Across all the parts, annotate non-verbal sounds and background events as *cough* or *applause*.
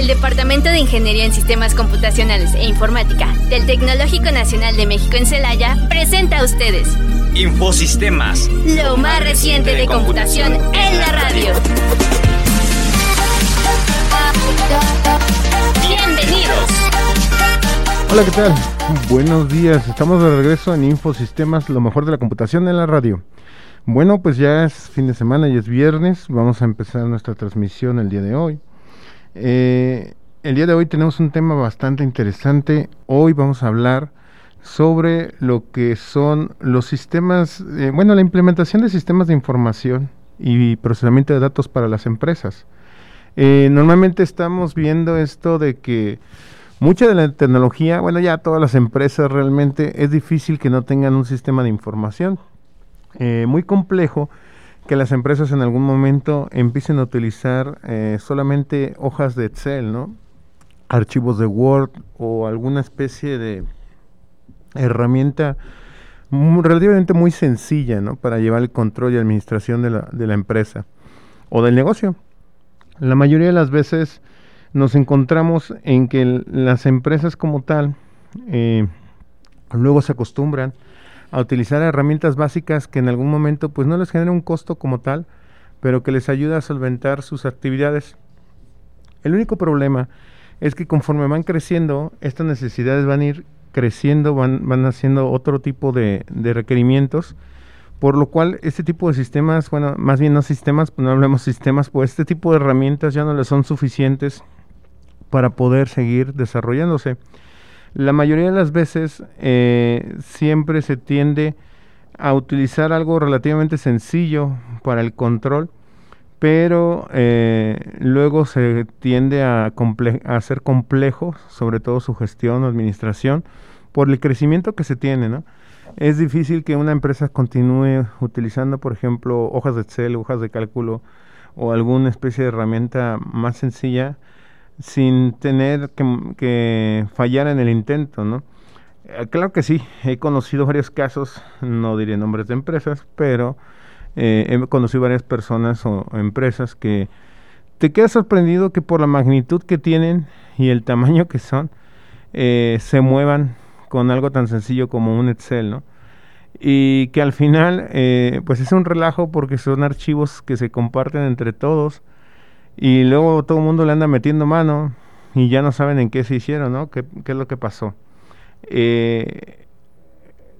El Departamento de Ingeniería en Sistemas Computacionales e Informática del Tecnológico Nacional de México en Celaya presenta a ustedes Infosistemas, lo más reciente de computación en la radio. Bienvenidos. Hola, ¿qué tal? Buenos días, estamos de regreso en Infosistemas, lo mejor de la computación en la radio. Bueno, pues ya es fin de semana y es viernes, vamos a empezar nuestra transmisión el día de hoy. Eh, el día de hoy tenemos un tema bastante interesante. Hoy vamos a hablar sobre lo que son los sistemas, eh, bueno, la implementación de sistemas de información y procesamiento de datos para las empresas. Eh, normalmente estamos viendo esto de que mucha de la tecnología, bueno, ya todas las empresas realmente es difícil que no tengan un sistema de información. muy complejo que las empresas en algún momento empiecen a utilizar eh, solamente hojas de Excel, ¿no? Archivos de Word o alguna especie de herramienta relativamente muy sencilla, ¿no? Para llevar el control y administración de la, empresa o del negocio. La mayoría de las veces nos encontramos en que las empresas como tal eh, luego se acostumbran a utilizar herramientas básicas que en algún momento pues no les genera un costo como tal, pero que les ayuda a solventar sus actividades. El único problema es que conforme van creciendo, estas necesidades van a ir creciendo, van, van haciendo otro tipo de, de requerimientos, por lo cual este tipo de sistemas, bueno, más bien no sistemas, pues no hablemos sistemas, pues este tipo de herramientas ya no les son suficientes para poder seguir desarrollándose. La mayoría de las veces eh, siempre se tiende a utilizar algo relativamente sencillo para el control, pero eh, luego se tiende a, a ser complejo, sobre todo su gestión o administración, por el crecimiento que se tiene, ¿no? Es difícil que una empresa continúe utilizando, por ejemplo, hojas de Excel, hojas de cálculo o alguna especie de herramienta más sencilla sin tener que, fallar en el intento. Eh, claro que sí, he conocido varios casos, no diré nombres de empresas, pero eh, he conocido varias personas o, empresas que te quedas sorprendido que por la magnitud que tienen y el tamaño que son, eh, se muevan con algo tan sencillo como un Excel, ¿no? Y que al final, pues es un relajo porque son archivos que se comparten entre todos y luego todo el mundo le anda metiendo mano y ya no saben en qué se hicieron, ¿no? ¿Qué, es lo que pasó? Eh,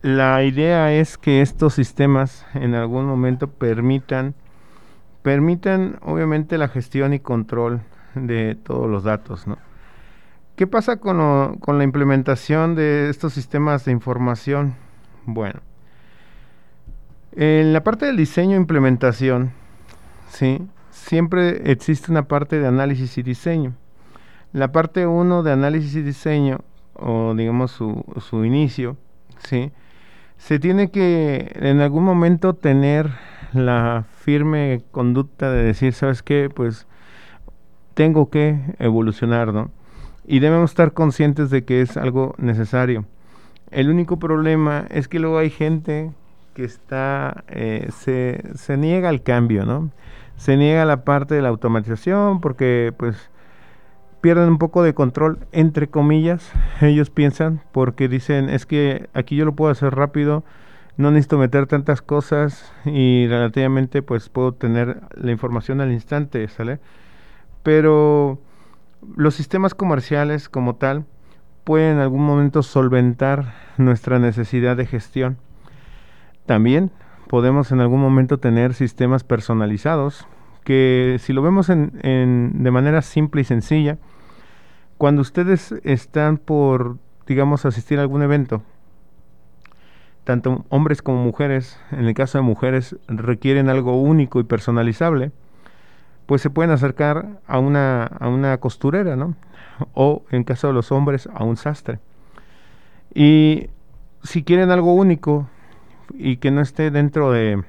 la idea es que estos sistemas en algún momento permitan, permitan obviamente la gestión y control de todos los datos, ¿no? ¿Qué pasa con, con la implementación de estos sistemas de información? Bueno, en la parte del diseño e implementación, ¿sí? Siempre existe una parte de análisis y diseño. La parte 1 de análisis y diseño, o digamos su, su inicio, ¿sí? se tiene que en algún momento tener la firme conducta de decir, ¿sabes qué? Pues tengo que evolucionar, ¿no? Y debemos estar conscientes de que es algo necesario. El único problema es que luego hay gente que está, eh, se, se niega al cambio, ¿no? Se niega la parte de la automatización porque pues pierden un poco de control entre comillas ellos piensan porque dicen es que aquí yo lo puedo hacer rápido no necesito meter tantas cosas y relativamente pues puedo tener la información al instante sale pero los sistemas comerciales como tal pueden en algún momento solventar nuestra necesidad de gestión. También podemos en algún momento tener sistemas personalizados que si lo vemos en, de manera simple y sencilla, cuando ustedes están por, digamos, asistir a algún evento, tanto hombres como mujeres, en el caso de mujeres, requieren algo único y personalizable, pues se pueden acercar a una, a una costurera, ¿no? O en caso de los hombres, a un sastre. Y si quieren algo único, y que no esté dentro de,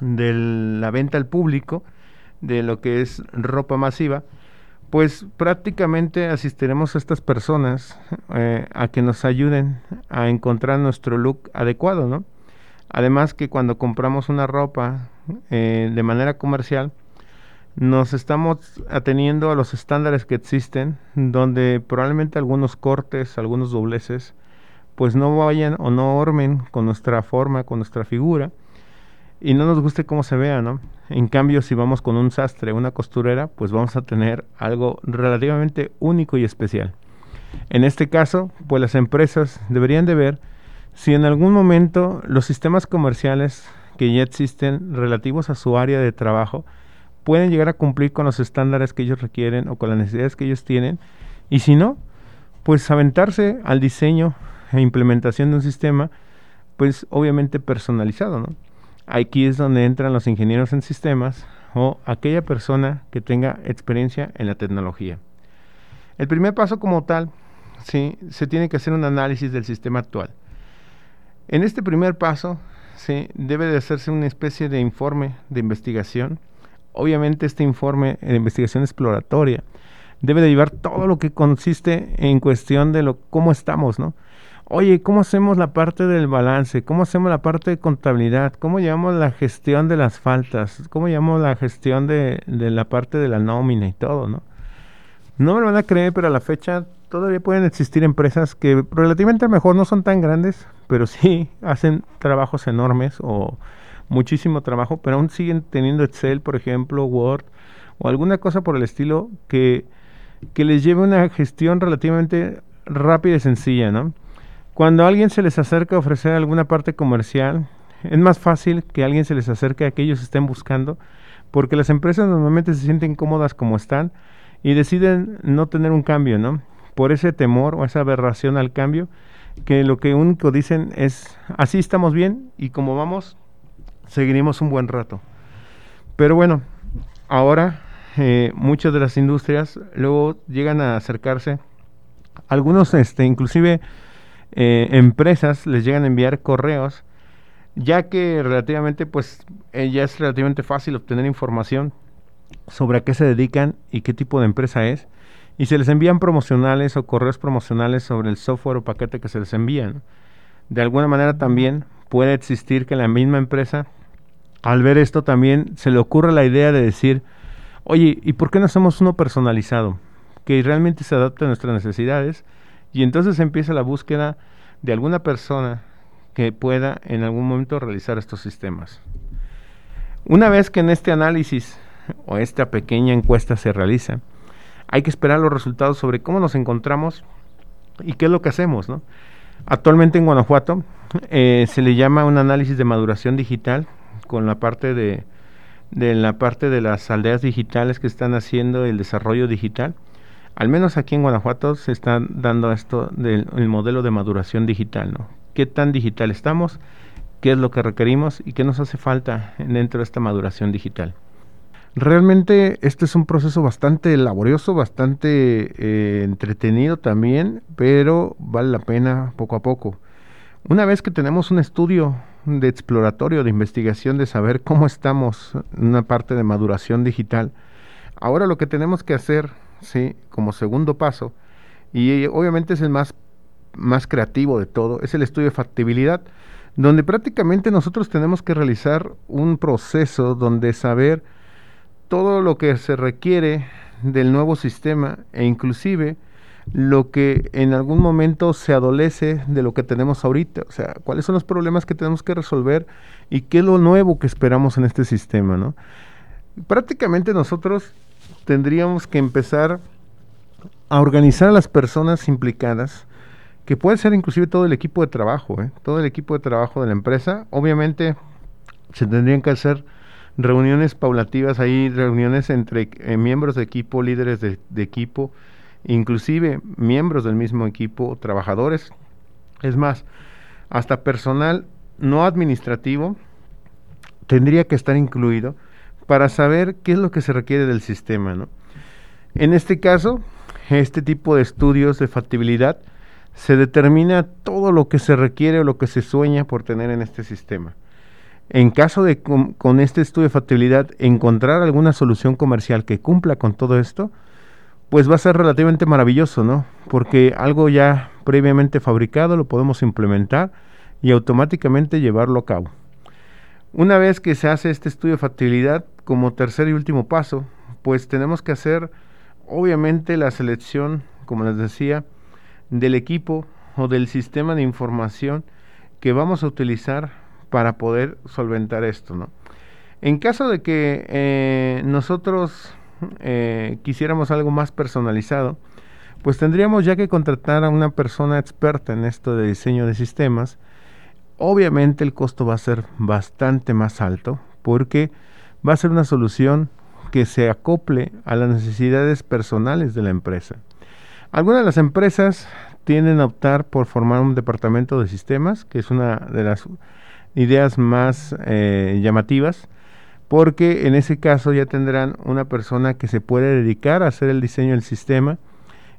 de la venta al público de lo que es ropa masiva, pues prácticamente asistiremos a estas personas eh, a que nos ayuden a encontrar nuestro look adecuado, ¿no? Además que cuando compramos una ropa eh, de manera comercial, nos estamos ateniendo a los estándares que existen, donde probablemente algunos cortes, algunos dobleces, pues no vayan o no ormen con nuestra forma, con nuestra figura, y no nos guste cómo se vea, ¿no? En cambio, si vamos con un sastre, una costurera, pues vamos a tener algo relativamente único y especial. En este caso, pues las empresas deberían de ver si en algún momento los sistemas comerciales que ya existen relativos a su área de trabajo pueden llegar a cumplir con los estándares que ellos requieren o con las necesidades que ellos tienen. Y si no, pues aventarse al diseño e implementación de un sistema, pues obviamente personalizado, ¿no? Aquí es donde entran los ingenieros en sistemas o aquella persona que tenga experiencia en la tecnología. El primer paso como tal, sí, se tiene que hacer un análisis del sistema actual. En este primer paso, sí, debe de hacerse una especie de informe de investigación. Obviamente este informe de investigación exploratoria debe de llevar todo lo que consiste en cuestión de lo cómo estamos, ¿no? Oye, ¿cómo hacemos la parte del balance? ¿Cómo hacemos la parte de contabilidad? ¿Cómo llevamos la gestión de las faltas? ¿Cómo llevamos la gestión de, la parte de la nómina y todo, no? No me lo van a creer, pero a la fecha todavía pueden existir empresas que relativamente mejor no son tan grandes, pero sí *laughs* hacen trabajos enormes o muchísimo trabajo, pero aún siguen teniendo Excel, por ejemplo, Word o alguna cosa por el estilo que, que les lleve una gestión relativamente rápida y sencilla, ¿no? Cuando alguien se les acerca a ofrecer alguna parte comercial, es más fácil que alguien se les acerque a que ellos estén buscando, porque las empresas normalmente se sienten cómodas como están, y deciden no tener un cambio, ¿no? Por ese temor o esa aberración al cambio, que lo que único dicen es, así estamos bien y como vamos, seguiremos un buen rato. Pero bueno, ahora eh, muchas de las industrias luego llegan a acercarse, algunos este, inclusive eh, empresas les llegan a enviar correos, ya que relativamente pues eh, ya es relativamente fácil obtener información sobre a qué se dedican y qué tipo de empresa es. Y se les envían promocionales o correos promocionales sobre el software o paquete que se les envían. De alguna manera también puede existir que la misma empresa, al ver esto también, se le ocurra la idea de decir, oye, ¿y por qué no hacemos uno personalizado? Que realmente se adapte a nuestras necesidades. Y entonces empieza la búsqueda de alguna persona que pueda en algún momento realizar estos sistemas. Una vez que en este análisis o esta pequeña encuesta se realiza, hay que esperar los resultados sobre cómo nos encontramos y qué es lo que hacemos. ¿no? Actualmente en Guanajuato eh, se le llama un análisis de maduración digital con la parte de, de la parte de las aldeas digitales que están haciendo el desarrollo digital. Al menos aquí en Guanajuato se está dando esto del modelo de maduración digital, ¿no? ¿Qué tan digital estamos? ¿Qué es lo que requerimos? ¿Y qué nos hace falta dentro de esta maduración digital? Realmente este es un proceso bastante laborioso, bastante eh, entretenido también, pero vale la pena poco a poco. Una vez que tenemos un estudio de exploratorio, de investigación, de saber cómo estamos en una parte de maduración digital, ahora lo que tenemos que hacer, sí, como segundo paso, y obviamente es el más, más creativo de todo, es el estudio de factibilidad, donde prácticamente nosotros tenemos que realizar un proceso donde saber todo lo que se requiere del nuevo sistema e inclusive lo que en algún momento se adolece de lo que tenemos ahorita, o sea, cuáles son los problemas que tenemos que resolver y qué es lo nuevo que esperamos en este sistema, ¿no? Prácticamente nosotros tendríamos que empezar a organizar a las personas implicadas, que puede ser inclusive todo el equipo de trabajo, ¿eh? todo el equipo de trabajo de la empresa, obviamente se tendrían que hacer reuniones paulativas, hay reuniones entre eh, miembros de equipo, líderes de, equipo, inclusive miembros del mismo equipo, trabajadores, es más, hasta personal no administrativo tendría que estar incluido para saber qué es lo que se requiere del sistema. ¿no? En este caso, este tipo de estudios de factibilidad se determina todo lo que se requiere o lo que se sueña por tener en este sistema. En caso de con, este estudio de factibilidad encontrar alguna solución comercial que cumpla con todo esto, pues va a ser relativamente maravilloso, ¿no? Porque algo ya previamente fabricado lo podemos implementar y automáticamente llevarlo a cabo. Una vez que se hace este estudio de factibilidad, como tercer y último paso, pues tenemos que hacer obviamente la selección, como les decía, del equipo o del sistema de información que vamos a utilizar para poder solventar esto, ¿no? En caso de que eh, nosotros eh, quisiéramos algo más personalizado, pues tendríamos ya que contratar a una persona experta en esto de diseño de sistemas. Obviamente el costo va a ser bastante más alto porque va a ser una solución que se acople a las necesidades personales de la empresa. Algunas de las empresas tienden a optar por formar un departamento de sistemas, que es una de las ideas más eh, llamativas, porque en ese caso ya tendrán una persona que se puede dedicar a hacer el diseño del sistema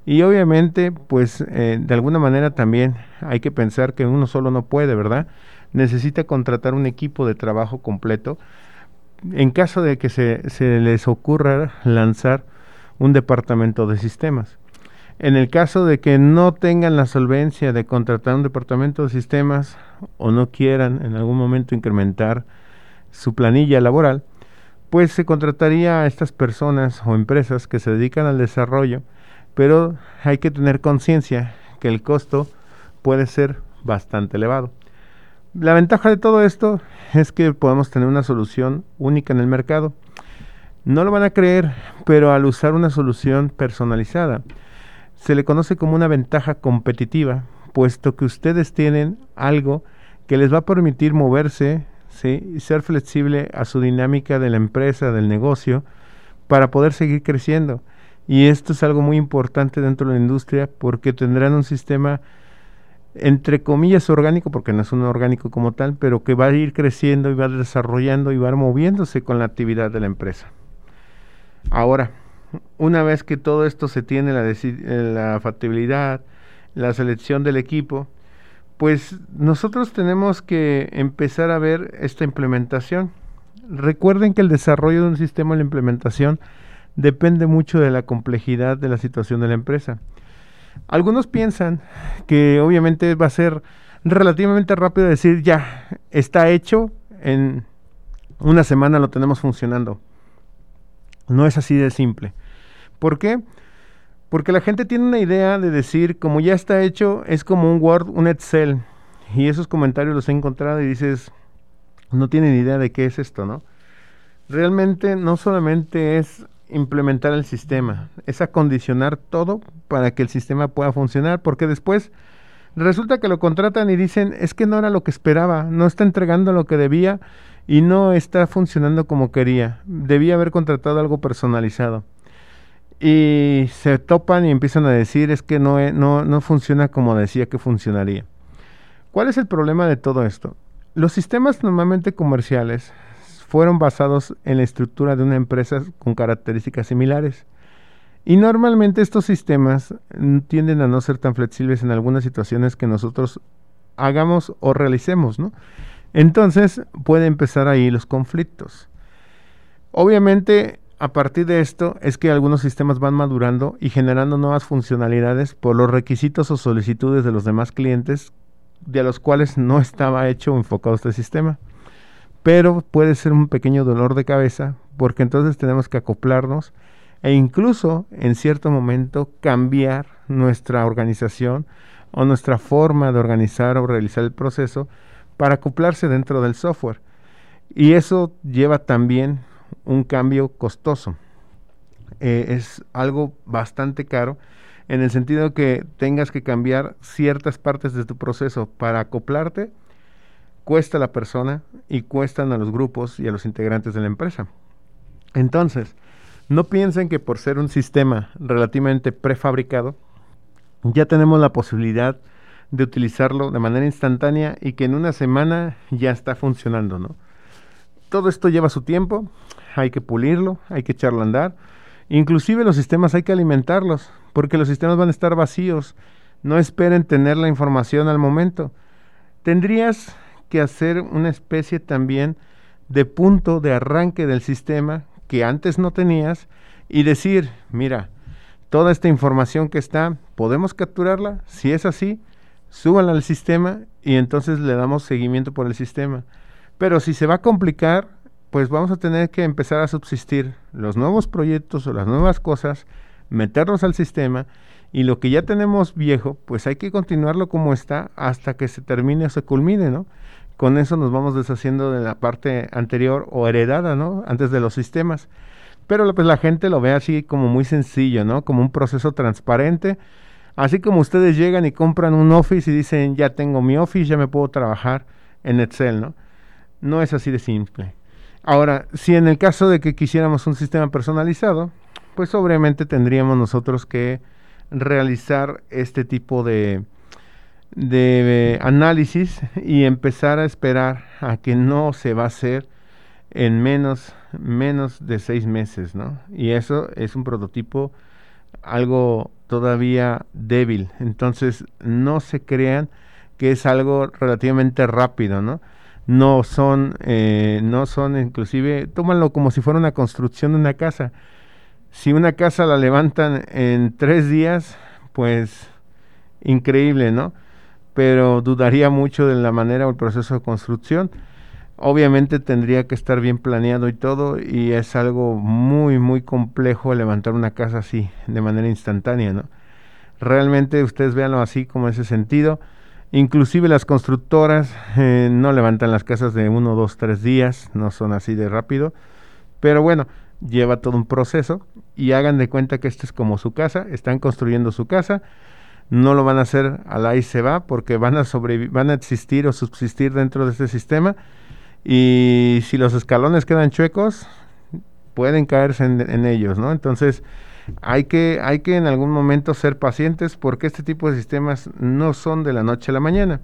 y obviamente pues eh, de alguna manera también hay que pensar que uno solo no puede, ¿verdad? Necesita contratar un equipo de trabajo completo en caso de que se, se les ocurra lanzar un departamento de sistemas. En el caso de que no tengan la solvencia de contratar un departamento de sistemas o no quieran en algún momento incrementar su planilla laboral, pues se contrataría a estas personas o empresas que se dedican al desarrollo, pero hay que tener conciencia que el costo puede ser bastante elevado. La ventaja de todo esto es que podemos tener una solución única en el mercado. No lo van a creer, pero al usar una solución personalizada, se le conoce como una ventaja competitiva, puesto que ustedes tienen algo que les va a permitir moverse y ser flexible a su dinámica de la empresa, del negocio, para poder seguir creciendo. Y esto es algo muy importante dentro de la industria porque tendrán un sistema entre comillas orgánico, porque no es un orgánico como tal, pero que va a ir creciendo y va desarrollando y va moviéndose con la actividad de la empresa. Ahora, una vez que todo esto se tiene, la, eh, la factibilidad, la selección del equipo, pues nosotros tenemos que empezar a ver esta implementación. Recuerden que el desarrollo de un sistema, la implementación, depende mucho de la complejidad de la situación de la empresa. Algunos piensan que obviamente va a ser relativamente rápido decir ya, está hecho, en una semana lo tenemos funcionando. No es así de simple. ¿Por qué? Porque la gente tiene una idea de decir, como ya está hecho, es como un Word, un Excel. Y esos comentarios los he encontrado y dices, no tienen idea de qué es esto, ¿no? Realmente no solamente es implementar el sistema, es acondicionar todo para que el sistema pueda funcionar, porque después resulta que lo contratan y dicen, es que no era lo que esperaba, no está entregando lo que debía y no está funcionando como quería, debía haber contratado algo personalizado y se topan y empiezan a decir es que no, no, no funciona como decía que funcionaría. ¿Cuál es el problema de todo esto? Los sistemas normalmente comerciales fueron basados en la estructura de una empresa con características similares. Y normalmente estos sistemas tienden a no ser tan flexibles en algunas situaciones que nosotros hagamos o realicemos. Entonces puede empezar ahí los conflictos. Obviamente a partir de esto es que algunos sistemas van madurando y generando nuevas funcionalidades por los requisitos o solicitudes de los demás clientes de los cuales no estaba hecho o enfocado este sistema. Pero puede ser un pequeño dolor de cabeza porque entonces tenemos que acoplarnos e incluso en cierto momento cambiar nuestra organización o nuestra forma de organizar o realizar el proceso para acoplarse dentro del software. Y eso lleva también un cambio costoso. Eh, es algo bastante caro en el sentido que tengas que cambiar ciertas partes de tu proceso para acoplarte, cuesta a la persona y cuestan a los grupos y a los integrantes de la empresa. Entonces, no piensen que por ser un sistema relativamente prefabricado, ya tenemos la posibilidad de utilizarlo de manera instantánea y que en una semana ya está funcionando, ¿no? Todo esto lleva su tiempo, hay que pulirlo, hay que echarlo a andar. Inclusive los sistemas hay que alimentarlos, porque los sistemas van a estar vacíos. No esperen tener la información al momento. Tendrías que hacer una especie también de punto de arranque del sistema que antes no tenías y decir, mira, toda esta información que está, podemos capturarla. Si es así, súbanla al sistema y entonces le damos seguimiento por el sistema. Pero si se va a complicar, pues vamos a tener que empezar a subsistir los nuevos proyectos o las nuevas cosas, meterlos al sistema y lo que ya tenemos viejo, pues hay que continuarlo como está hasta que se termine o se culmine, ¿no? Con eso nos vamos deshaciendo de la parte anterior o heredada, ¿no? Antes de los sistemas. Pero pues la gente lo ve así como muy sencillo, ¿no? Como un proceso transparente. Así como ustedes llegan y compran un Office y dicen, ya tengo mi Office, ya me puedo trabajar en Excel, ¿no? No es así de simple. Ahora, si en el caso de que quisiéramos un sistema personalizado, pues obviamente tendríamos nosotros que realizar este tipo de, de análisis y empezar a esperar a que no se va a hacer en menos, menos de seis meses, ¿no? Y eso es un prototipo algo todavía débil. Entonces, no se crean que es algo relativamente rápido, ¿no? No son, eh, no son inclusive, tómalo como si fuera una construcción de una casa si una casa la levantan en tres días, pues increíble, ¿no? Pero dudaría mucho de la manera o el proceso de construcción. Obviamente tendría que estar bien planeado y todo, y es algo muy, muy complejo levantar una casa así, de manera instantánea, ¿no? Realmente ustedes véanlo así, como ese sentido. Inclusive las constructoras eh, no levantan las casas de uno, dos, tres días, no son así de rápido. Pero bueno, lleva todo un proceso y hagan de cuenta que esto es como su casa, están construyendo su casa, no lo van a hacer a la se va porque van a van a existir o subsistir dentro de este sistema y si los escalones quedan chuecos pueden caerse en, ellos, ¿no? Entonces hay que, hay que en algún momento ser pacientes porque este tipo de sistemas no son de la noche a la mañana.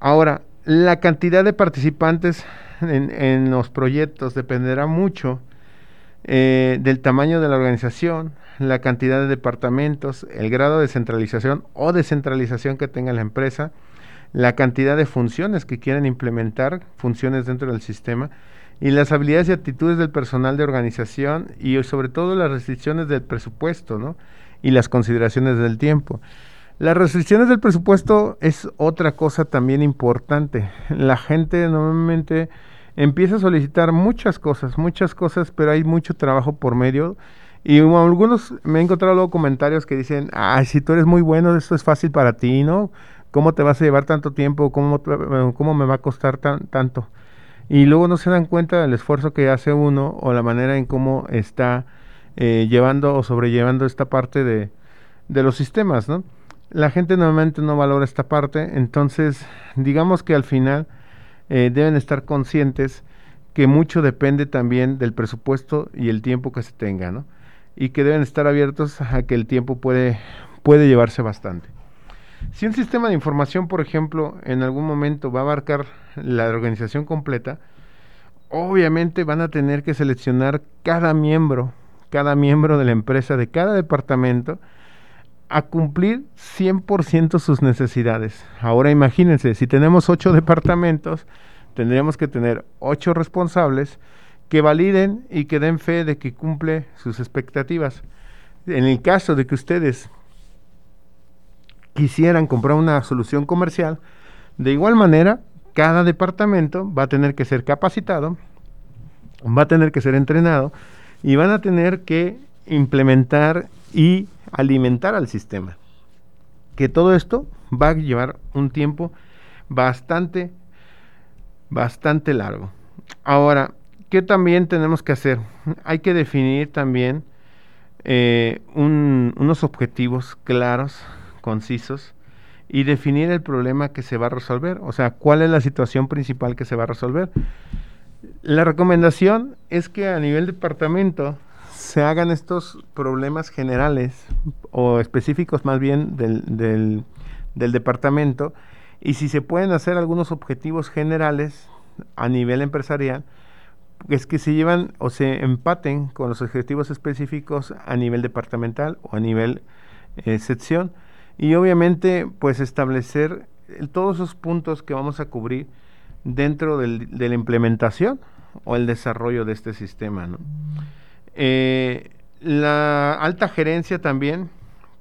Ahora, la cantidad de participantes en los proyectos dependerá mucho eh, del tamaño de la organización, la cantidad de departamentos, el grado de centralización o descentralización que tenga la empresa, la cantidad de funciones que quieren implementar, funciones dentro del sistema, y las habilidades y actitudes del personal de organización y sobre todo las restricciones del presupuesto ¿no? y las consideraciones del tiempo. Las restricciones del presupuesto es otra cosa también importante. La gente normalmente empieza a solicitar muchas cosas, muchas cosas, pero hay mucho trabajo por medio. Y algunos me he encontrado luego comentarios que dicen, ay, si tú eres muy bueno, esto es fácil para ti, ¿no? ¿Cómo te vas a llevar tanto tiempo? ¿Cómo, cómo me va a costar tan, tanto? Y luego no se dan cuenta del esfuerzo que hace uno o la manera en cómo está eh, llevando o sobrellevando esta parte de, de los sistemas, ¿no? La gente normalmente no valora esta parte, entonces digamos que al final eh, deben estar conscientes que mucho depende también del presupuesto y el tiempo que se tenga, ¿no? Y que deben estar abiertos a que el tiempo puede, puede llevarse bastante. Si un sistema de información, por ejemplo, en algún momento va a abarcar la organización completa, obviamente van a tener que seleccionar cada miembro, cada miembro de la empresa, de cada departamento, a cumplir 100% sus necesidades. Ahora imagínense, si tenemos ocho *laughs* departamentos, tendríamos que tener ocho responsables que validen y que den fe de que cumple sus expectativas. En el caso de que ustedes quisieran comprar una solución comercial, de igual manera, cada departamento va a tener que ser capacitado, va a tener que ser entrenado y van a tener que implementar y alimentar al sistema. Que todo esto va a llevar un tiempo bastante, bastante largo. Ahora, ¿qué también tenemos que hacer? Hay que definir también eh, unos objetivos claros, concisos, y definir el problema que se va a resolver. O sea, cuál es la situación principal que se va a resolver. La recomendación es que a nivel departamento se hagan estos problemas generales o específicos más bien del, del, departamento y si se pueden hacer algunos objetivos generales a nivel empresarial, es que se llevan o se empaten con los objetivos específicos a nivel departamental o a nivel eh, sección y obviamente pues establecer todos esos puntos que vamos a cubrir dentro del, de la implementación o el desarrollo de este sistema. Eh, la alta gerencia también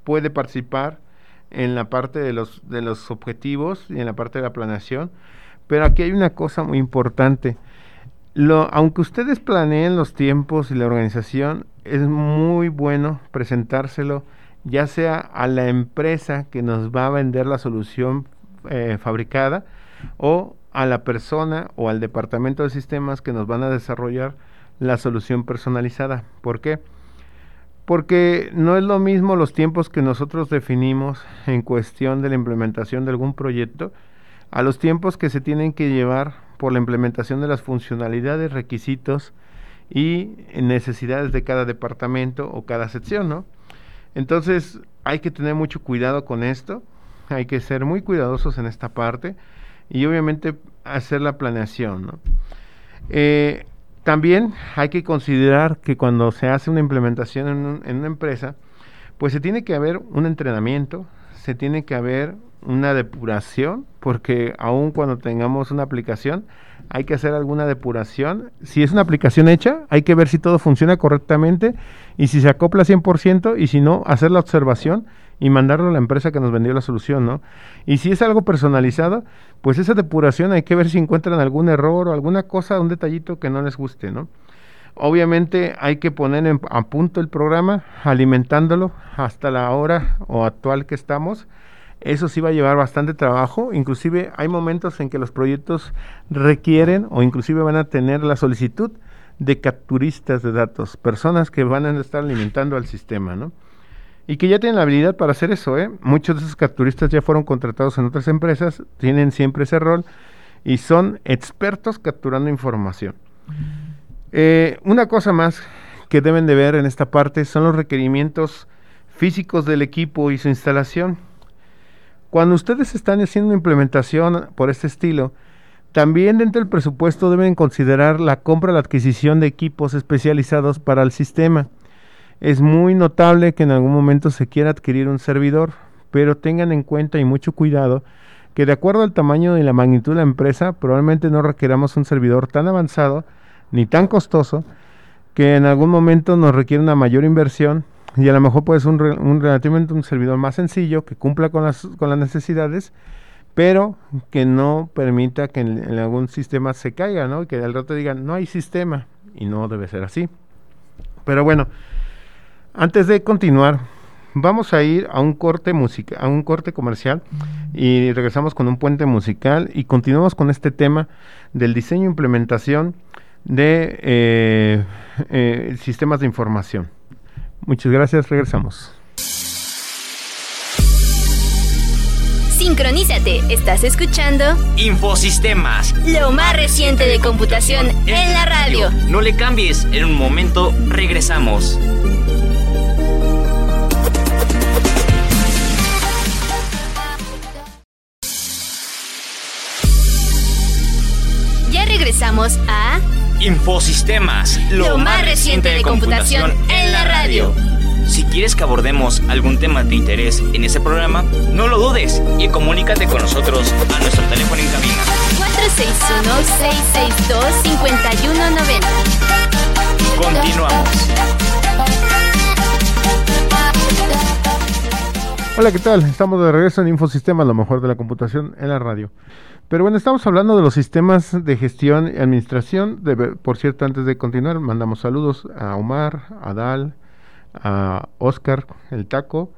puede participar en la parte de los, de los objetivos y en la parte de la planeación, pero aquí hay una cosa muy importante. Lo, aunque ustedes planeen los tiempos y la organización, es muy bueno presentárselo ya sea a la empresa que nos va a vender la solución eh, fabricada o a la persona o al departamento de sistemas que nos van a desarrollar la solución personalizada. ¿Por qué? Porque no es lo mismo los tiempos que nosotros definimos en cuestión de la implementación de algún proyecto a los tiempos que se tienen que llevar por la implementación de las funcionalidades, requisitos y necesidades de cada departamento o cada sección, ¿no? Entonces hay que tener mucho cuidado con esto, hay que ser muy cuidadosos en esta parte y obviamente hacer la planeación, ¿no? Eh, también hay que considerar que cuando se hace una implementación en, en, una empresa, pues se tiene que haber un entrenamiento, se tiene que haber una depuración, porque aun cuando tengamos una aplicación, hay que hacer alguna depuración. Si es una aplicación hecha, hay que ver si todo funciona correctamente y si se acopla 100% y si no, hacer la observación y mandarlo a la empresa que nos vendió la solución, ¿no? Y si es algo personalizado, pues esa depuración hay que ver si encuentran algún error o alguna cosa, un detallito que no les guste, ¿no? Obviamente hay que poner a punto el programa, alimentándolo hasta la hora o actual que estamos eso sí va a llevar bastante trabajo, inclusive hay momentos en que los proyectos requieren o inclusive van a tener la solicitud de capturistas de datos, personas que van a estar alimentando al sistema, ¿no? Y que ya tienen la habilidad para hacer eso, ¿eh? Muchos de esos capturistas ya fueron contratados en otras empresas, tienen siempre ese rol y son expertos capturando información. Eh, una cosa más que deben de ver en esta parte son los requerimientos físicos del equipo y su instalación. Cuando ustedes están haciendo una implementación por este estilo, también dentro del presupuesto deben considerar la compra la adquisición de equipos especializados para el sistema. Es muy notable que en algún momento se quiera adquirir un servidor, pero tengan en cuenta y mucho cuidado que de acuerdo al tamaño y la magnitud de la empresa, probablemente no requeramos un servidor tan avanzado ni tan costoso que en algún momento nos requiere una mayor inversión y a lo mejor puede ser un, relativamente un servidor más sencillo que cumpla con las, con las necesidades, pero que no permita que en, algún sistema se caiga, ¿no? Que al rato digan, no hay sistema, y no debe ser así. Pero bueno, antes de continuar, vamos a ir a un corte música, a un corte comercial y regresamos con un puente musical y continuamos con este tema del diseño e implementación de eh, eh, sistemas de información. Muchas gracias, regresamos. Sincronízate, estás escuchando Infosistemas, lo más reciente de computación en la radio. No le cambies, en un momento regresamos. Regresamos a Infosistemas, lo, más reciente de computación en la radio. Si quieres que abordemos algún tema de interés en ese programa, no lo dudes y comunícate con nosotros a nuestro teléfono en cabina. 461-662-5190. Hola, ¿qué tal? Estamos de regreso en Infosistemas, lo mejor de la computación en la radio. Pero bueno, estamos hablando de los sistemas de gestión y administración. por cierto, antes de continuar, mandamos saludos a Omar, a Dal, a Oscar, el Taco,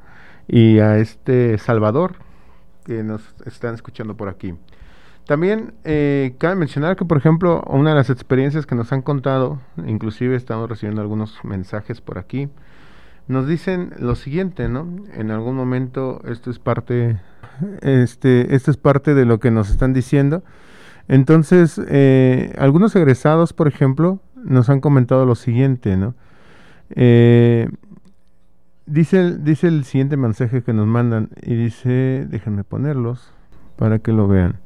y a este Salvador, que nos están escuchando por aquí. También eh, cabe mencionar que, por ejemplo, una de las experiencias que nos han contado, inclusive estamos recibiendo algunos mensajes por aquí, nos dicen lo siguiente, ¿no? En algún momento esto es parte este, esto es parte de lo que nos están diciendo. Entonces, eh, algunos egresados, por ejemplo, nos han comentado lo siguiente, ¿no? Eh, dice, dice el siguiente mensaje que nos mandan y dice, déjenme ponerlos para que lo vean,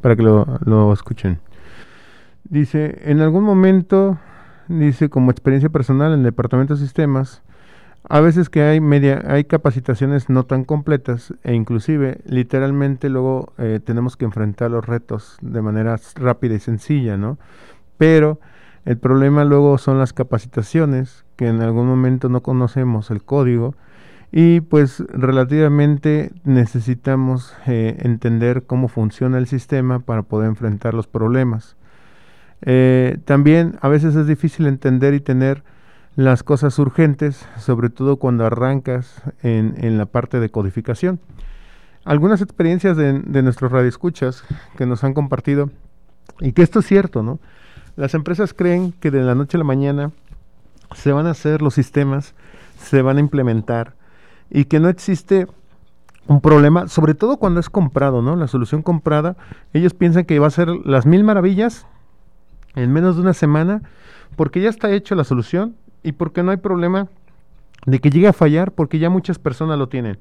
para que lo, lo escuchen. Dice, en algún momento, dice, como experiencia personal en el departamento de sistemas, a veces que hay media, hay capacitaciones no tan completas e inclusive literalmente luego eh, tenemos que enfrentar los retos de manera rápida y sencilla, ¿no? Pero el problema luego son las capacitaciones que en algún momento no conocemos el código y pues relativamente necesitamos eh, entender cómo funciona el sistema para poder enfrentar los problemas. Eh, también a veces es difícil entender y tener las cosas urgentes, sobre todo cuando arrancas en, en la parte de codificación. Algunas experiencias de, de nuestros radioescuchas que nos han compartido, y que esto es cierto, ¿no? Las empresas creen que de la noche a la mañana se van a hacer los sistemas, se van a implementar, y que no existe un problema, sobre todo cuando es comprado, ¿no? La solución comprada, ellos piensan que va a ser las mil maravillas en menos de una semana, porque ya está hecho la solución y porque no hay problema de que llegue a fallar porque ya muchas personas lo tienen.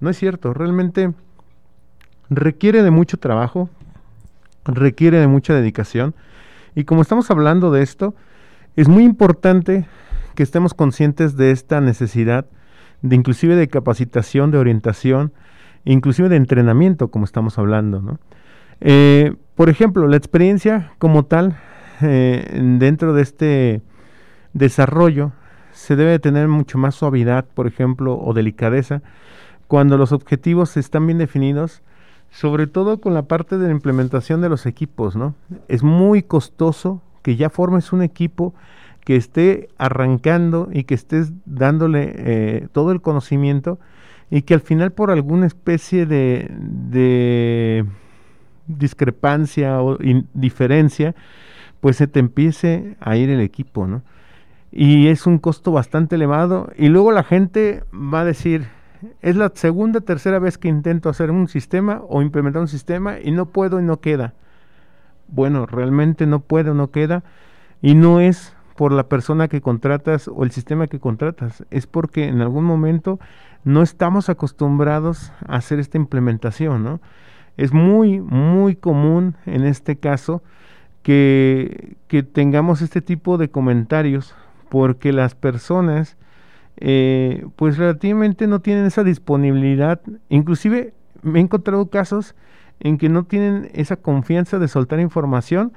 No es cierto, realmente requiere de mucho trabajo, requiere de mucha dedicación y como estamos hablando de esto, es muy importante que estemos conscientes de esta necesidad de inclusive de capacitación, de orientación, inclusive de entrenamiento, como estamos hablando. ¿no? Eh, por ejemplo, la experiencia como tal eh, dentro de este desarrollo se debe tener mucho más suavidad, por ejemplo, o delicadeza, cuando los objetivos están bien definidos, sobre todo con la parte de la implementación de los equipos, ¿no? Es muy costoso que ya formes un equipo que esté arrancando y que estés dándole eh, todo el conocimiento y que al final por alguna especie de, de discrepancia o diferencia, pues se te empiece a ir el equipo, ¿no? Y es un costo bastante elevado. Y luego la gente va a decir, es la segunda, tercera vez que intento hacer un sistema o implementar un sistema y no puedo y no queda. Bueno, realmente no puedo, no queda. Y no es por la persona que contratas o el sistema que contratas, es porque en algún momento no estamos acostumbrados a hacer esta implementación, ¿no? Es muy, muy común en este caso que, que tengamos este tipo de comentarios porque las personas eh, pues relativamente no tienen esa disponibilidad, inclusive me he encontrado casos en que no tienen esa confianza de soltar información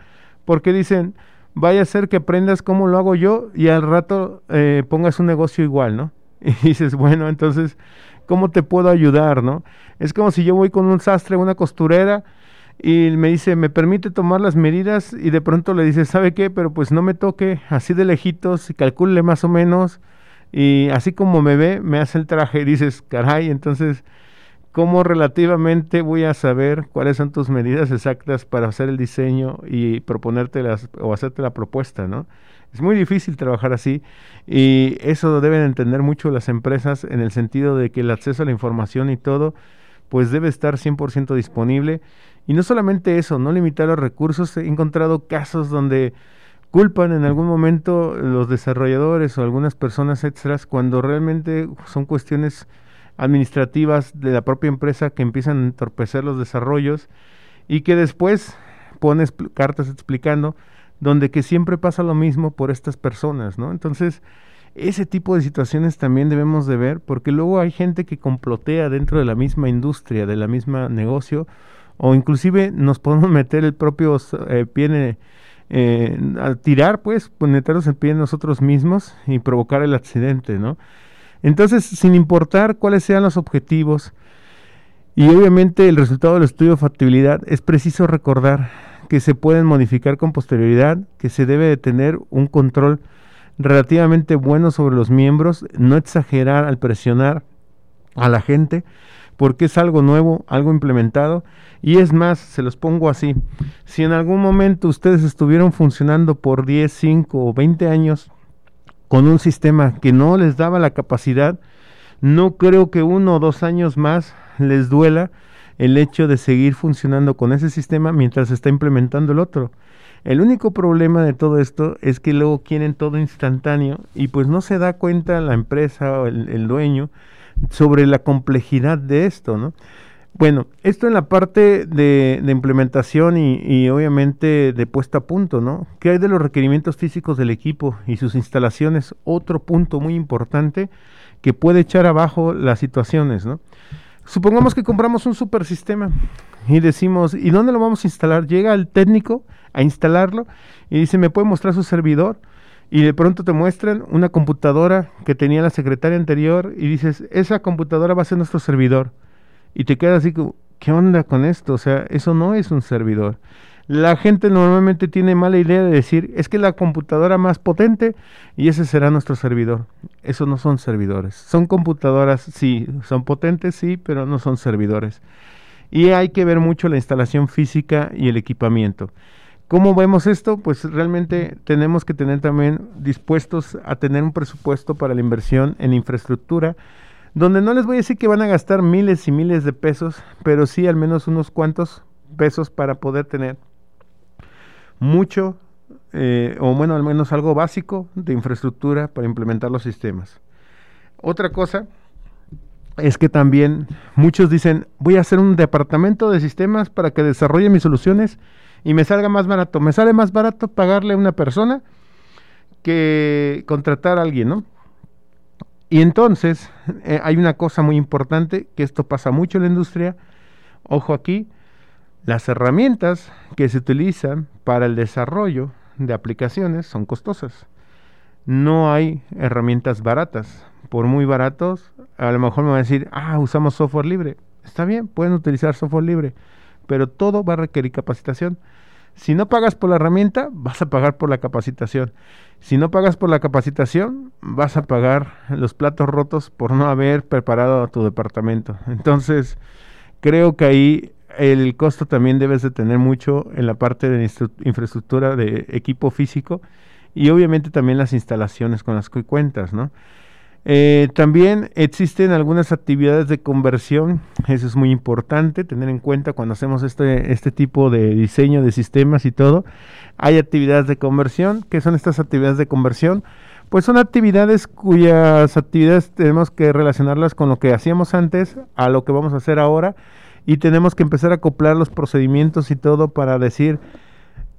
porque dicen, vaya a ser que aprendas cómo lo hago yo y al rato eh, pongas un negocio igual, ¿no? *laughs* Y dices, bueno, entonces, ¿cómo te puedo ayudar, no? Es como si yo voy con un sastre, una costurera, y me dice, ¿me permite tomar las medidas? Y de pronto le dice, ¿sabe qué? Pero pues no me toque así de lejitos calcule más o menos. Y así como me ve, me hace el traje y dices, caray, entonces, ¿cómo relativamente voy a saber cuáles son tus medidas exactas para hacer el diseño y proponértelas o hacerte la propuesta, ¿no? Es muy difícil trabajar así y eso deben entender mucho las empresas en el sentido de que el acceso a la información y todo, pues debe estar 100% disponible y no solamente eso, no limitar los recursos. He encontrado casos donde culpan en algún momento los desarrolladores o algunas personas extras cuando realmente son cuestiones administrativas de la propia empresa que empiezan a entorpecer los desarrollos y que después pones cartas explicando donde que siempre pasa lo mismo por estas personas, ¿no? Entonces, ese tipo de situaciones también debemos de ver porque luego hay gente que complotea dentro de la misma industria, de la misma negocio o inclusive nos podemos *laughs* meter el propio eh, pie eh, a tirar, pues, meternos el pie en nosotros mismos y provocar el accidente, ¿no? Entonces, sin importar cuáles sean los objetivos y obviamente el resultado del estudio de factibilidad, es preciso recordar que se pueden modificar con posterioridad, que se debe de tener un control relativamente bueno sobre los miembros, no exagerar al presionar a la gente, porque es algo nuevo, algo implementado. Y es más, se los pongo así, si en algún momento ustedes estuvieron funcionando por 10, 5 o 20 años con un sistema que no les daba la capacidad, no creo que uno o dos años más les duela el hecho de seguir funcionando con ese sistema mientras se está implementando el otro. El único problema de todo esto es que luego quieren todo instantáneo y pues no se da cuenta la empresa o el, el dueño sobre la complejidad de esto, ¿no? Bueno, esto en la parte de, implementación y, obviamente de puesta a punto, ¿no? ¿Qué hay de los requerimientos físicos del equipo y sus instalaciones? Otro punto muy importante que puede echar abajo las situaciones, ¿no? Supongamos que compramos un super sistema y decimos, ¿y dónde lo vamos a instalar? Llega el técnico a instalarlo y dice, ¿me puede mostrar su servidor? Y de pronto te muestran una computadora que tenía la secretaria anterior y dices, esa computadora va a ser nuestro servidor. Y te quedas así, ¿qué onda con esto? O sea, eso no es un servidor. La gente normalmente tiene mala idea de decir, es que la computadora más potente y ese será nuestro servidor. Eso no son servidores. Son computadoras, sí, son potentes, sí, pero no son servidores. Y hay que ver mucho la instalación física y el equipamiento. ¿Cómo vemos esto? Pues realmente tenemos que tener también dispuestos a tener un presupuesto para la inversión en infraestructura, donde no les voy a decir que van a gastar miles y miles de pesos, pero sí al menos unos cuantos pesos para poder tener mucho, eh, o bueno, al menos algo básico de infraestructura para implementar los sistemas. Otra cosa es que también muchos dicen, voy a hacer un departamento de sistemas para que desarrolle mis soluciones y me salga más barato. Me sale más barato pagarle a una persona que contratar a alguien, ¿no? Y entonces eh, hay una cosa muy importante, que esto pasa mucho en la industria, ojo aquí, las herramientas que se utilizan para el desarrollo de aplicaciones son costosas. No hay herramientas baratas. Por muy baratos, a lo mejor me van a decir, ah, usamos software libre. Está bien, pueden utilizar software libre, pero todo va a requerir capacitación. Si no pagas por la herramienta, vas a pagar por la capacitación. Si no pagas por la capacitación, vas a pagar los platos rotos por no haber preparado a tu departamento. *laughs* Entonces, creo que ahí el costo también debes de tener mucho en la parte de infraestructura de equipo físico y obviamente también las instalaciones con las que cuentas, ¿no? Eh, también existen algunas actividades de conversión, eso es muy importante tener en cuenta cuando hacemos este, este tipo de diseño de sistemas y todo. Hay actividades de conversión, ¿qué son estas actividades de conversión? Pues son actividades cuyas actividades tenemos que relacionarlas con lo que hacíamos antes a lo que vamos a hacer ahora y tenemos que empezar a acoplar los procedimientos y todo para decir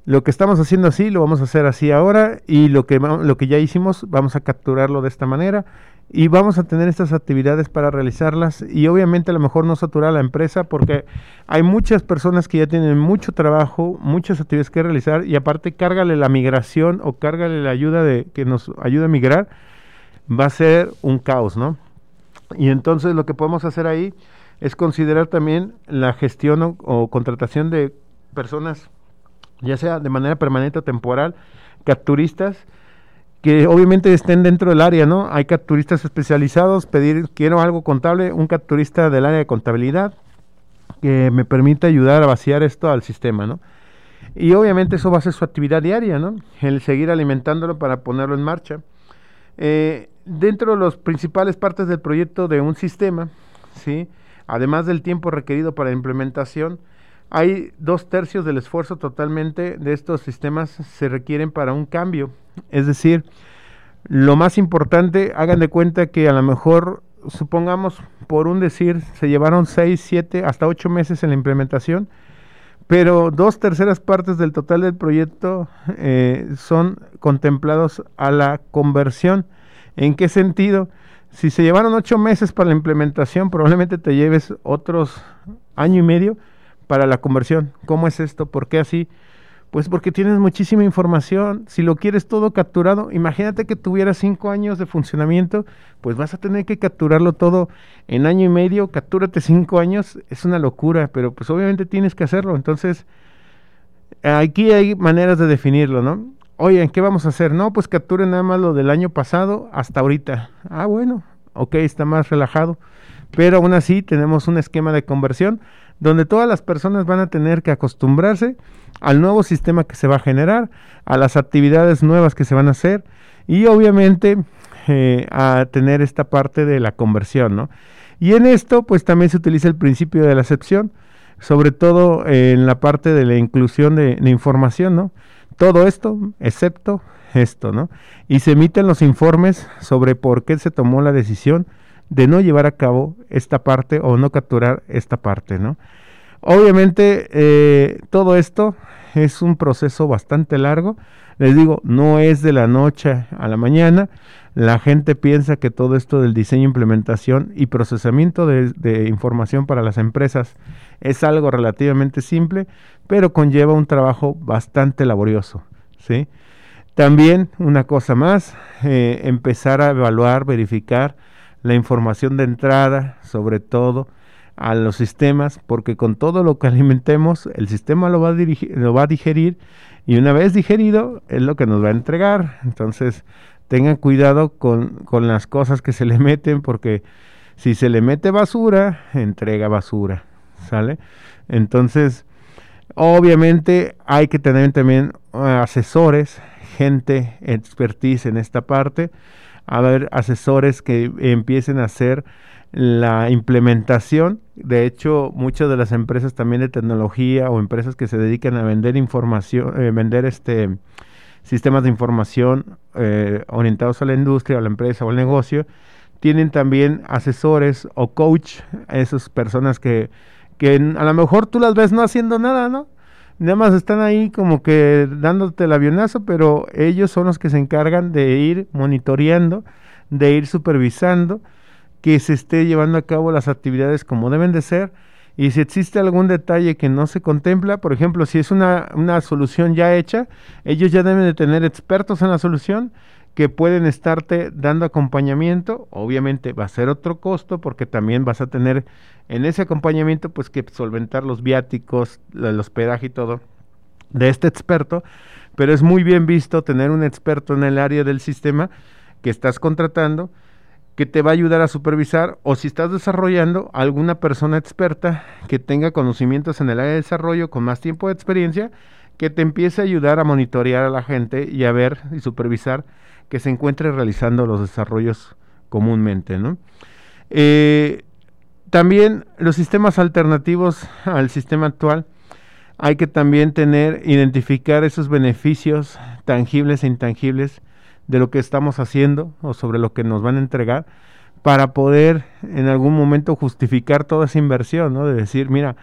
lo que estamos haciendo así lo vamos a hacer así ahora y lo que lo que ya hicimos vamos a capturarlo de esta manera y vamos a tener estas actividades para realizarlas y obviamente a lo mejor no saturar la empresa porque hay muchas personas que ya tienen mucho trabajo, muchas actividades que realizar y aparte cárgale la migración o cárgale la ayuda de que nos ayude a migrar va a ser un caos, ¿no? Y entonces lo que podemos hacer ahí es considerar también la gestión o, contratación de personas, ya sea de manera permanente o temporal, capturistas, que obviamente estén dentro del área, ¿no? Hay capturistas especializados, pedir, quiero algo contable, un capturista del área de contabilidad que me permita ayudar a vaciar esto al sistema, ¿no? Y obviamente eso va a ser su actividad diaria, ¿no? El seguir alimentándolo para ponerlo en marcha. Eh, dentro de las principales partes del proyecto de un sistema, ¿sí? Además del tiempo requerido para la implementación, hay dos tercios del esfuerzo totalmente de estos sistemas se requieren para un cambio. Es decir, lo más importante, hagan de cuenta que a lo mejor, supongamos, por un decir, se llevaron 6, 7, hasta 8 meses en la implementación, pero dos terceras partes del total del proyecto eh, son contemplados a la conversión. ¿En qué sentido? Si se llevaron ocho meses para la implementación, probablemente te lleves otros año y medio para la conversión. ¿Cómo es esto? ¿Por qué así? Pues porque tienes muchísima información. Si lo quieres todo capturado, imagínate que tuvieras cinco años de funcionamiento, pues vas a tener que capturarlo todo en año y medio. Captúrate cinco años, es una locura, pero pues obviamente tienes que hacerlo. Entonces, aquí hay maneras de definirlo, ¿no? Oye, ¿qué vamos a hacer? No, pues capture nada más lo del año pasado hasta ahorita. Ah, bueno, ok, está más relajado. Pero aún así tenemos un esquema de conversión donde todas las personas van a tener que acostumbrarse al nuevo sistema que se va a generar, a las actividades nuevas que se van a hacer y obviamente eh, a tener esta parte de la conversión, ¿no? Y en esto pues también se utiliza el principio de la excepción, sobre todo en la parte de la inclusión de, de información, ¿no? todo esto excepto esto, ¿no? Y se emiten los informes sobre por qué se tomó la decisión de no llevar a cabo esta parte o no capturar esta parte, ¿no? Obviamente eh, todo esto es un proceso bastante largo. Les digo, no es de la noche a la mañana. La gente piensa que todo esto del diseño, implementación y procesamiento de, información para las empresas es algo relativamente simple, pero conlleva un trabajo bastante laborioso. ¿sí? También una cosa más, eh, empezar a evaluar, verificar la información de entrada, sobre todo a los sistemas, porque con todo lo que *laughs* alimentemos, el sistema lo va a, dirigir, lo va digerir y una vez digerido es lo que nos va a entregar. Entonces, tengan cuidado con, con las cosas que se le meten, porque si se le mete basura, entrega basura, ¿sale? Entonces, obviamente hay que tener también eh, asesores, gente, expertise en esta parte, a ver, asesores que empiecen a hacer la implementación. De hecho, muchas de las empresas también de tecnología o empresas que se dedican a vender información, eh, vender este sistemas de información eh, orientados a la industria, a la empresa o al negocio, tienen también asesores o coach, esas personas que, que a lo mejor tú las ves no haciendo nada, ¿no? Nada más están ahí como que dándote el avionazo, pero ellos son los que se encargan de ir monitoreando, de ir supervisando que se esté llevando a cabo las actividades como deben de ser. Y si existe algún detalle que no se contempla, por ejemplo, si es una, una solución ya hecha, ellos ya deben de tener expertos en la solución que pueden estarte dando acompañamiento. Obviamente va a ser otro costo porque también vas a tener en ese acompañamiento pues que solventar los viáticos, el hospedaje y todo de este experto. Pero es muy bien visto tener un experto en el área del sistema que estás contratando que te va a ayudar a supervisar o si estás desarrollando alguna persona experta que tenga conocimientos en el área de desarrollo con más tiempo de experiencia que te empiece a ayudar a monitorear a la gente y a ver y supervisar que se encuentre realizando los desarrollos comúnmente. ¿no? Eh, también los sistemas alternativos *laughs* al sistema actual, hay que también tener, identificar esos beneficios tangibles e intangibles de lo que estamos haciendo o sobre lo que nos van a entregar para poder en algún momento justificar toda esa inversión, ¿no? De decir, mira,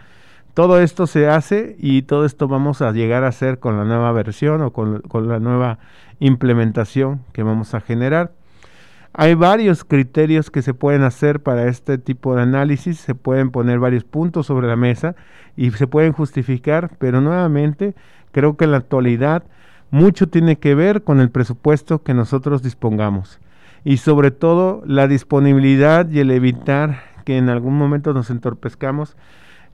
todo esto se hace y todo esto vamos a llegar a hacer con la nueva versión o con, con la nueva implementación que vamos a generar. Hay varios criterios que se pueden hacer para este tipo de análisis, se pueden poner varios puntos sobre la mesa y se pueden justificar, pero nuevamente creo que en la actualidad mucho tiene que ver con el presupuesto que nosotros dispongamos y sobre todo la disponibilidad y el evitar que en algún momento nos entorpezcamos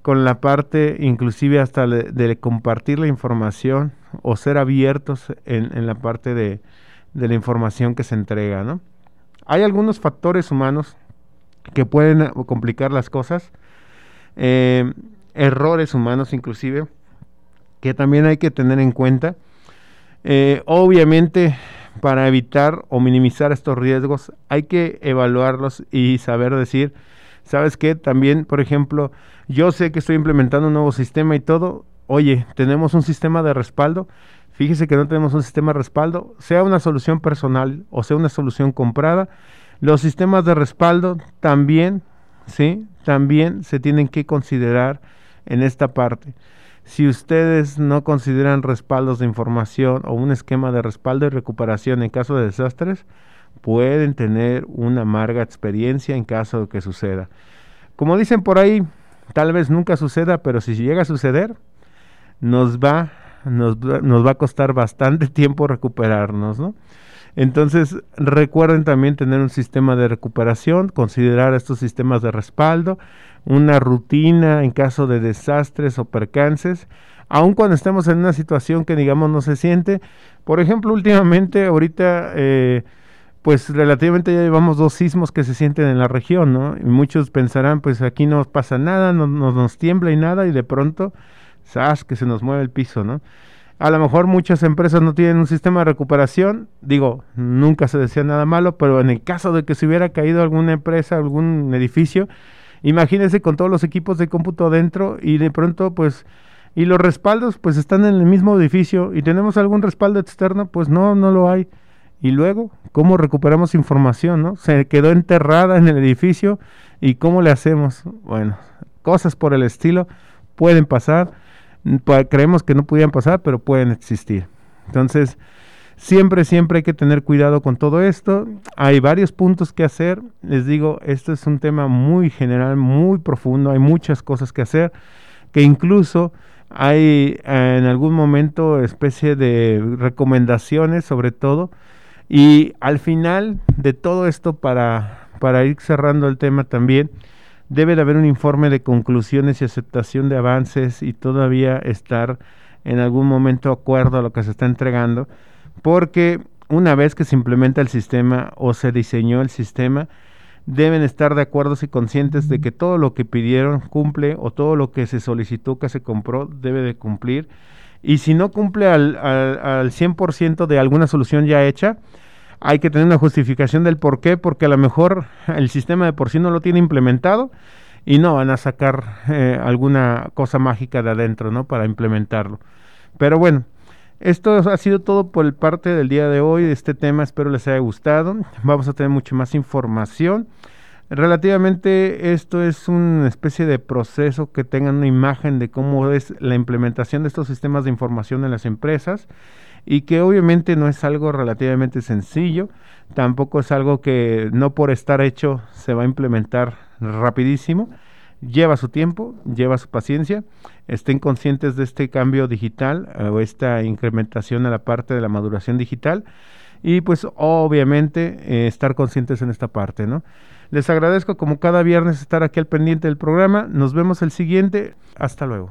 con la parte inclusive hasta de, compartir la información o ser abiertos en, la parte de, la información que se entrega. ¿no? Hay algunos factores humanos que pueden eh, complicar las cosas, eh, errores humanos inclusive, que también hay que tener en cuenta. Eh, obviamente, para evitar o minimizar estos riesgos, hay que evaluarlos y saber decir, ¿sabes qué? También, por ejemplo, yo sé que estoy implementando un nuevo sistema y todo. Oye, tenemos un sistema de respaldo. Fíjese que no tenemos un sistema de respaldo, sea una solución personal o sea una solución comprada. Los sistemas de respaldo también, ¿sí? También se tienen que considerar en esta parte. Si ustedes no consideran respaldos de información o un esquema de respaldo y recuperación en caso de desastres, pueden tener una amarga experiencia en caso de que suceda. Como dicen por ahí, Tal vez nunca suceda, pero si llega a suceder, nos va, nos, va a costar bastante *laughs* tiempo recuperarnos, ¿no? Entonces, recuerden también tener un sistema de recuperación, considerar estos sistemas de respaldo, una rutina en caso de desastres o percances, aun cuando estemos en una situación que digamos no se siente. Por ejemplo, últimamente, ahorita eh, pues relativamente ya llevamos dos sismos que se sienten en la región, ¿no? Y muchos pensarán, pues aquí no pasa nada, no, nos tiembla y nada, y de pronto, ¡zas! que se nos mueve el piso, ¿no? A lo mejor muchas empresas no tienen un sistema de recuperación, digo, nunca se decía nada malo, pero en el caso de que se hubiera caído alguna empresa, algún edificio, imagínense con todos los equipos de cómputo dentro y de pronto, pues, y los respaldos, pues están en el mismo edificio y tenemos algún respaldo externo, pues no, no lo hay. Y luego, ¿cómo recuperamos información? ¿no? Se quedó enterrada en el edificio y ¿cómo le hacemos? Bueno, cosas por el estilo pueden pasar. Creemos que no pudieran pasar, pero pueden existir. Entonces, siempre, siempre hay que tener cuidado con todo esto. Hay varios puntos que hacer. Les digo, esto es un tema muy general, muy profundo. Hay muchas cosas que hacer que incluso hay en algún momento especie de recomendaciones sobre todo y al final de todo esto, para, para ir cerrando el tema también, debe de haber un informe de conclusiones y aceptación de avances y todavía estar en algún momento acuerdo a lo que se está entregando, porque una vez que se implementa el sistema o se diseñó el sistema, deben estar de acuerdo y conscientes de que todo lo que pidieron cumple o todo lo que se solicitó que se compró debe de cumplir. Y si no cumple al, al, al 100% de alguna solución ya hecha, hay que tener una justificación del por qué, porque a lo mejor el sistema de por sí no lo tiene implementado y no van a sacar eh, alguna cosa mágica de adentro, ¿no? Para implementarlo. Pero bueno, esto ha sido todo por el parte del día de hoy de este tema. Espero les haya gustado. Vamos a tener mucha más información. Relativamente esto es una especie de proceso que tengan una imagen de cómo es la implementación de estos sistemas de información en las empresas y que obviamente no es algo relativamente sencillo, tampoco es algo que no por estar hecho se va a implementar rapidísimo, lleva su tiempo, lleva su paciencia, estén conscientes de este cambio digital eh, o esta incrementación a la parte de la maduración digital y pues obviamente eh, estar conscientes en esta parte, ¿no? Les agradezco como cada viernes estar aquí al pendiente del programa. Nos vemos el siguiente. Hasta luego